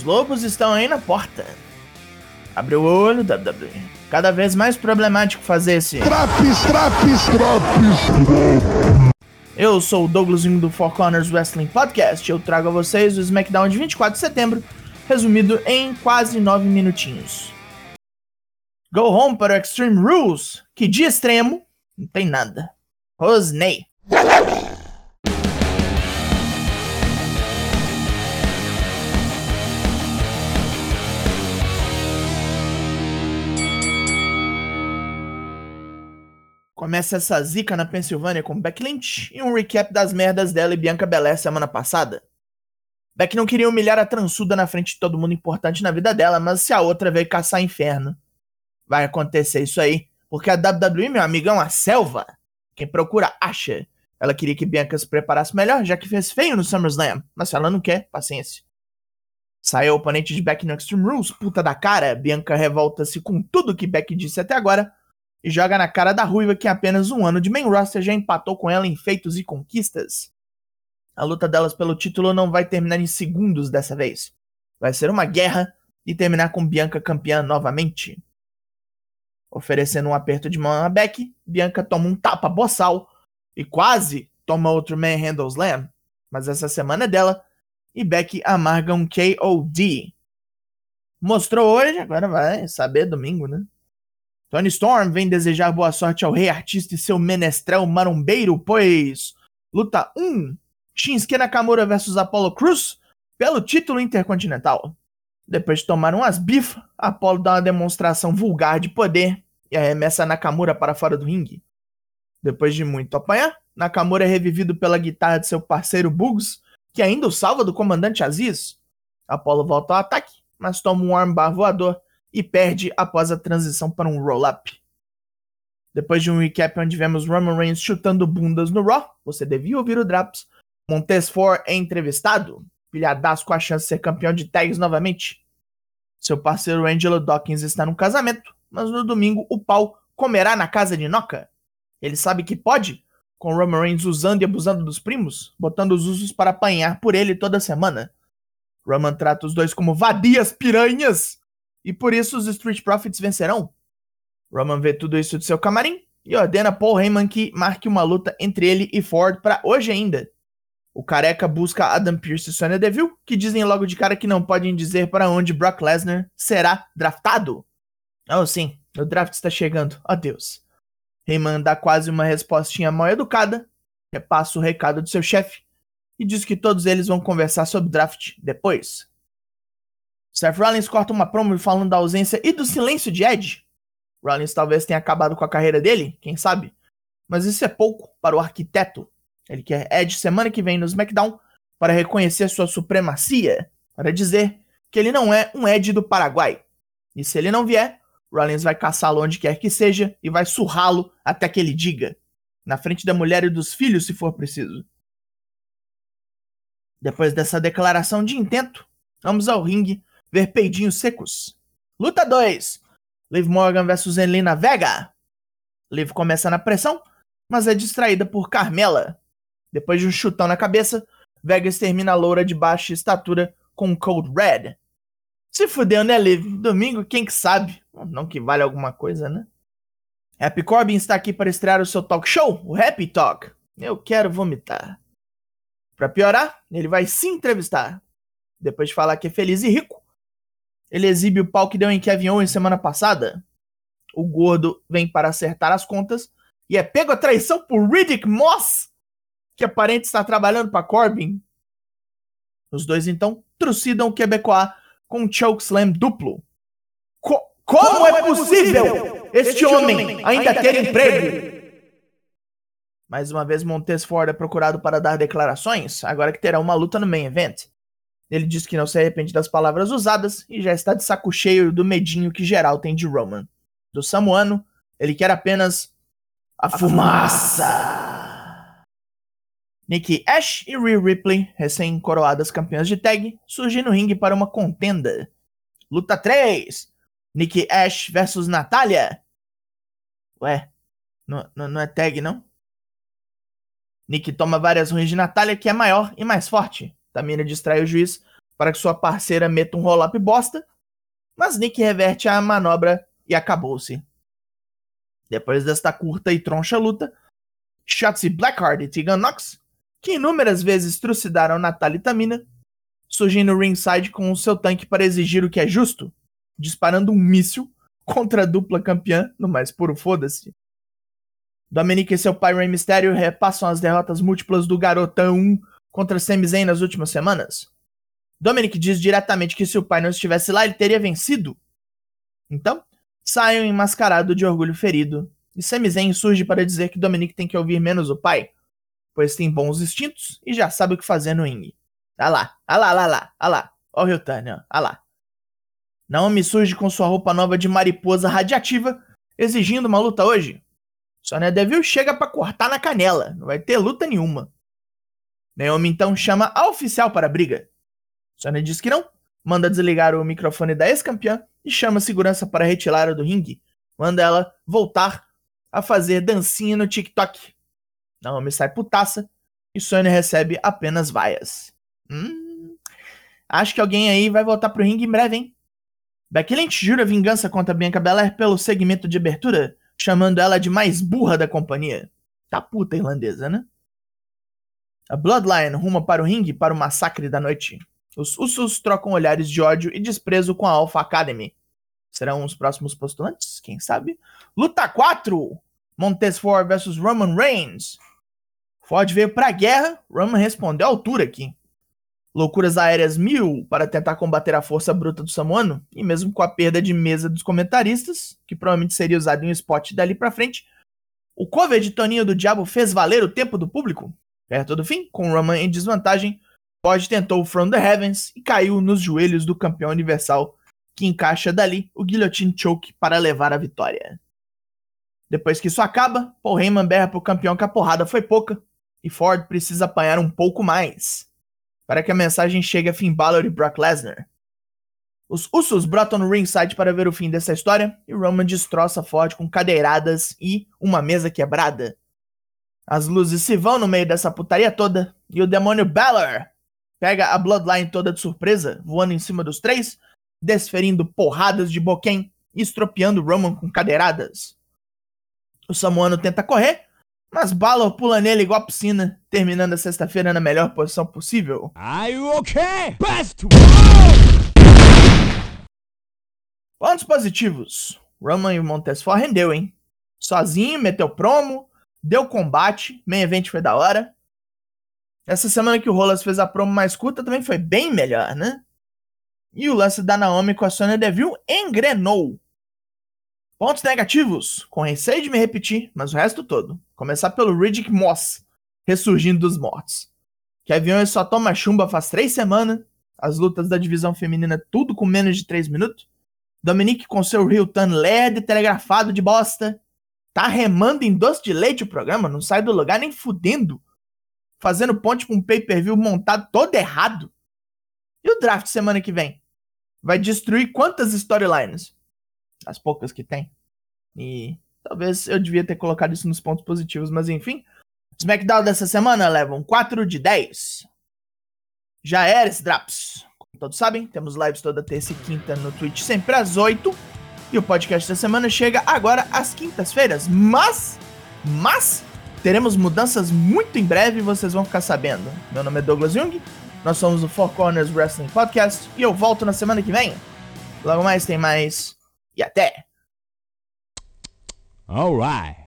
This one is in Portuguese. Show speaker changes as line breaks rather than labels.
Os lobos estão aí na porta. Abre o olho, WWE. Cada vez mais problemático fazer esse.
Traps, traps, traps.
Eu sou o Douglasinho do Four Corners Wrestling Podcast. Eu trago a vocês o SmackDown de 24 de setembro, resumido em quase 9 minutinhos. Go home para o Extreme Rules, que de extremo não tem nada. Rosney. Começa essa zica na Pensilvânia com Beck Lynch e um recap das merdas dela e Bianca Belair semana passada. Beck não queria humilhar a transuda na frente de todo mundo importante na vida dela, mas se a outra veio caçar inferno, vai acontecer isso aí, porque a WWE, meu amigo, é uma selva. Quem procura, acha. Ela queria que Bianca se preparasse melhor, já que fez feio no SummerSlam, mas se ela não quer, paciência. Saiu o oponente de Beck no Extreme Rules, puta da cara, Bianca revolta-se com tudo que Beck disse até agora, e joga na cara da Ruiva que em apenas um ano de main roster já empatou com ela em feitos e conquistas. A luta delas pelo título não vai terminar em segundos dessa vez. Vai ser uma guerra e terminar com Bianca campeã novamente. Oferecendo um aperto de mão a Beck, Bianca toma um tapa boçal e quase toma outro Manhandle Slam, mas essa semana é dela e Beck amarga um KOD. Mostrou hoje, agora vai saber domingo, né? Tony Storm vem desejar boa sorte ao rei artista e seu menestrel marombeiro, pois luta 1, Shinsuke Nakamura vs Apollo Cruz pelo título intercontinental. Depois de tomar umas bifas, Apollo dá uma demonstração vulgar de poder e arremessa Nakamura para fora do ringue. Depois de muito apanhar, Nakamura é revivido pela guitarra de seu parceiro Bugs, que ainda o salva do comandante Aziz. Apollo volta ao ataque, mas toma um armbar voador e perde após a transição para um roll-up. Depois de um recap onde vemos Roman Reigns chutando bundas no Raw, você devia ouvir o Draps. Montez Ford é entrevistado, pilhadaço com a chance de ser campeão de tags novamente. Seu parceiro Angelo Dawkins está num casamento, mas no domingo o pau comerá na casa de Noca. Ele sabe que pode, com Roman Reigns usando e abusando dos primos, botando os usos para apanhar por ele toda semana. Roman trata os dois como vadias piranhas e por isso os Street Profits vencerão. Roman vê tudo isso de seu camarim e ordena Paul Heyman que marque uma luta entre ele e Ford para hoje ainda. O careca busca Adam Pearce e Sonya Deville, que dizem logo de cara que não podem dizer para onde Brock Lesnar será draftado. Oh sim, o draft está chegando, ó oh, Deus. Heyman dá quase uma respostinha mal educada, repassa o recado do seu chefe e diz que todos eles vão conversar sobre draft depois. Seth Rollins corta uma promo falando da ausência e do silêncio de Edge. Rollins talvez tenha acabado com a carreira dele, quem sabe? Mas isso é pouco para o arquiteto. Ele quer Edge semana que vem no SmackDown para reconhecer sua supremacia, para dizer que ele não é um Edge do Paraguai. E se ele não vier, Rollins vai caçá-lo onde quer que seja e vai surrá-lo até que ele diga, na frente da mulher e dos filhos, se for preciso. Depois dessa declaração de intento, vamos ao ringue ver peidinhos secos. Luta 2: Liv Morgan vs Zelina Vega. Liv começa na pressão, mas é distraída por Carmela. Depois de um chutão na cabeça, Vega extermina a loura de baixa estatura com um Cold Red. Se fudeu, né, Liv? Domingo, quem que sabe? Não que vale alguma coisa, né? Happy Corbin está aqui para estrear o seu talk show, o Happy Talk. Eu quero vomitar. Para piorar, ele vai se entrevistar. Depois de falar que é feliz e rico, ele exibe o pau que deu em Kevin Owens semana passada. O gordo vem para acertar as contas e é pego a traição por Riddick Moss, que aparente estar trabalhando para Corbin. Os dois então trucidam o Quebecois com um chokeslam duplo. Co como, como é possível este homem ainda ter emprego? Mais uma vez, Montez Ford é procurado para dar declarações, agora que terá uma luta no main event. Ele diz que não se arrepende das palavras usadas e já está de saco cheio do medinho que geral tem de Roman. Do Samuano, ele quer apenas a, a fumaça. fumaça. Nikki Ash e Rhea Ripley, recém-coroadas campeãs de tag, surgem no ringue para uma contenda. Luta 3: Nikki Ash versus Natália. Ué, não, não, não é tag, não? Nick toma várias ruins de Natália, que é maior e mais forte. Tamina distrai o juiz para que sua parceira meta um roll-up bosta, mas Nick reverte a manobra e acabou-se. Depois desta curta e troncha luta, Shotzi Blackheart e Tegan Knox, que inúmeras vezes trucidaram Natalie Tamina, surgem no ringside com o seu tanque para exigir o que é justo, disparando um míssil contra a dupla campeã no mais puro foda-se. Dominic e seu pai Rey Mysterio repassam as derrotas múltiplas do Garotão contra Sami Zayn nas últimas semanas. Dominic diz diretamente que se o pai não estivesse lá, ele teria vencido. Então, saiam enmascarado de orgulho ferido, e Sami Zayn surge para dizer que Dominic tem que ouvir menos o pai, pois tem bons instintos e já sabe o que fazer no ringue. Ah lá, ah lá, lá, lá, ah lá. Ó o ó, ah lá. Naomi surge com sua roupa nova de mariposa radiativa, exigindo uma luta hoje. Sonya Deville chega para cortar na canela, não vai ter luta nenhuma. Naomi então chama a oficial para a briga. Sonya diz que não, manda desligar o microfone da ex-campeã e chama a segurança para retirá-la do ringue. Manda ela voltar a fazer dancinha no TikTok. Naomi sai putaça e Sonya recebe apenas vaias. Hum, acho que alguém aí vai voltar pro ringue em breve, hein? Becky Lynch jura vingança contra Bianca Belair pelo segmento de abertura chamando ela de mais burra da companhia. Tá puta irlandesa, né? A Bloodline ruma para o ringue para o massacre da noite. Os Usos trocam olhares de ódio e desprezo com a Alpha Academy. Serão os próximos postulantes? Quem sabe? Luta 4! Montez Ford versus Roman Reigns. Ford veio pra guerra, Roman respondeu à altura aqui loucuras aéreas mil para tentar combater a força bruta do samuano, e mesmo com a perda de mesa dos comentaristas, que provavelmente seria usado em um spot dali para frente, o cover de Toninho do Diabo fez valer o tempo do público. Perto do fim, com Roman em desvantagem, Pod tentou o From the Heavens e caiu nos joelhos do campeão universal, que encaixa dali o Guillotine Choke para levar a vitória. Depois que isso acaba, Paul Heyman berra pro campeão que a porrada foi pouca, e Ford precisa apanhar um pouco mais para que a mensagem chegue a Finn Balor e Brock Lesnar. Os Usos brotam no ringside para ver o fim dessa história e Roman destroça Ford com cadeiradas e uma mesa quebrada. As luzes se vão no meio dessa putaria toda e o demônio Balor pega a Bloodline toda de surpresa, voando em cima dos três, desferindo porradas de boquém e estropiando Roman com cadeiradas. O Samuano tenta correr, mas Balor pula nele igual a piscina, terminando a sexta-feira na melhor posição possível. Are you okay? Best Pontos positivos. Roman e Montesfort rendeu, hein? Sozinho, meteu promo, deu combate, main event foi da hora. Essa semana que o Rolas fez a promo mais curta também foi bem melhor, né? E o lance da Naomi com a Sonya Deville engrenou. Pontos negativos, com receio de me repetir, mas o resto todo. Começar pelo Riddick Moss, ressurgindo dos mortos. Kevin Owens só toma chumba faz três semanas. As lutas da divisão feminina tudo com menos de três minutos. Dominique com seu Hilton lerdo e telegrafado de bosta. Tá remando em doce de leite o programa, não sai do lugar nem fudendo. Fazendo ponte com um pay-per-view montado todo errado. E o draft semana que vem? Vai destruir quantas storylines? as poucas que tem. E talvez eu devia ter colocado isso nos pontos positivos, mas enfim. SmackDown dessa semana levam 4 de 10. Já era esse Draps. Como todos sabem, temos lives toda terça e quinta no Twitch, sempre às 8. E o podcast da semana chega agora às quintas-feiras. Mas, mas, teremos mudanças muito em breve e vocês vão ficar sabendo. Meu nome é Douglas Jung, nós somos o Four Corners Wrestling Podcast e eu volto na semana que vem. Logo mais tem mais e até! Alright!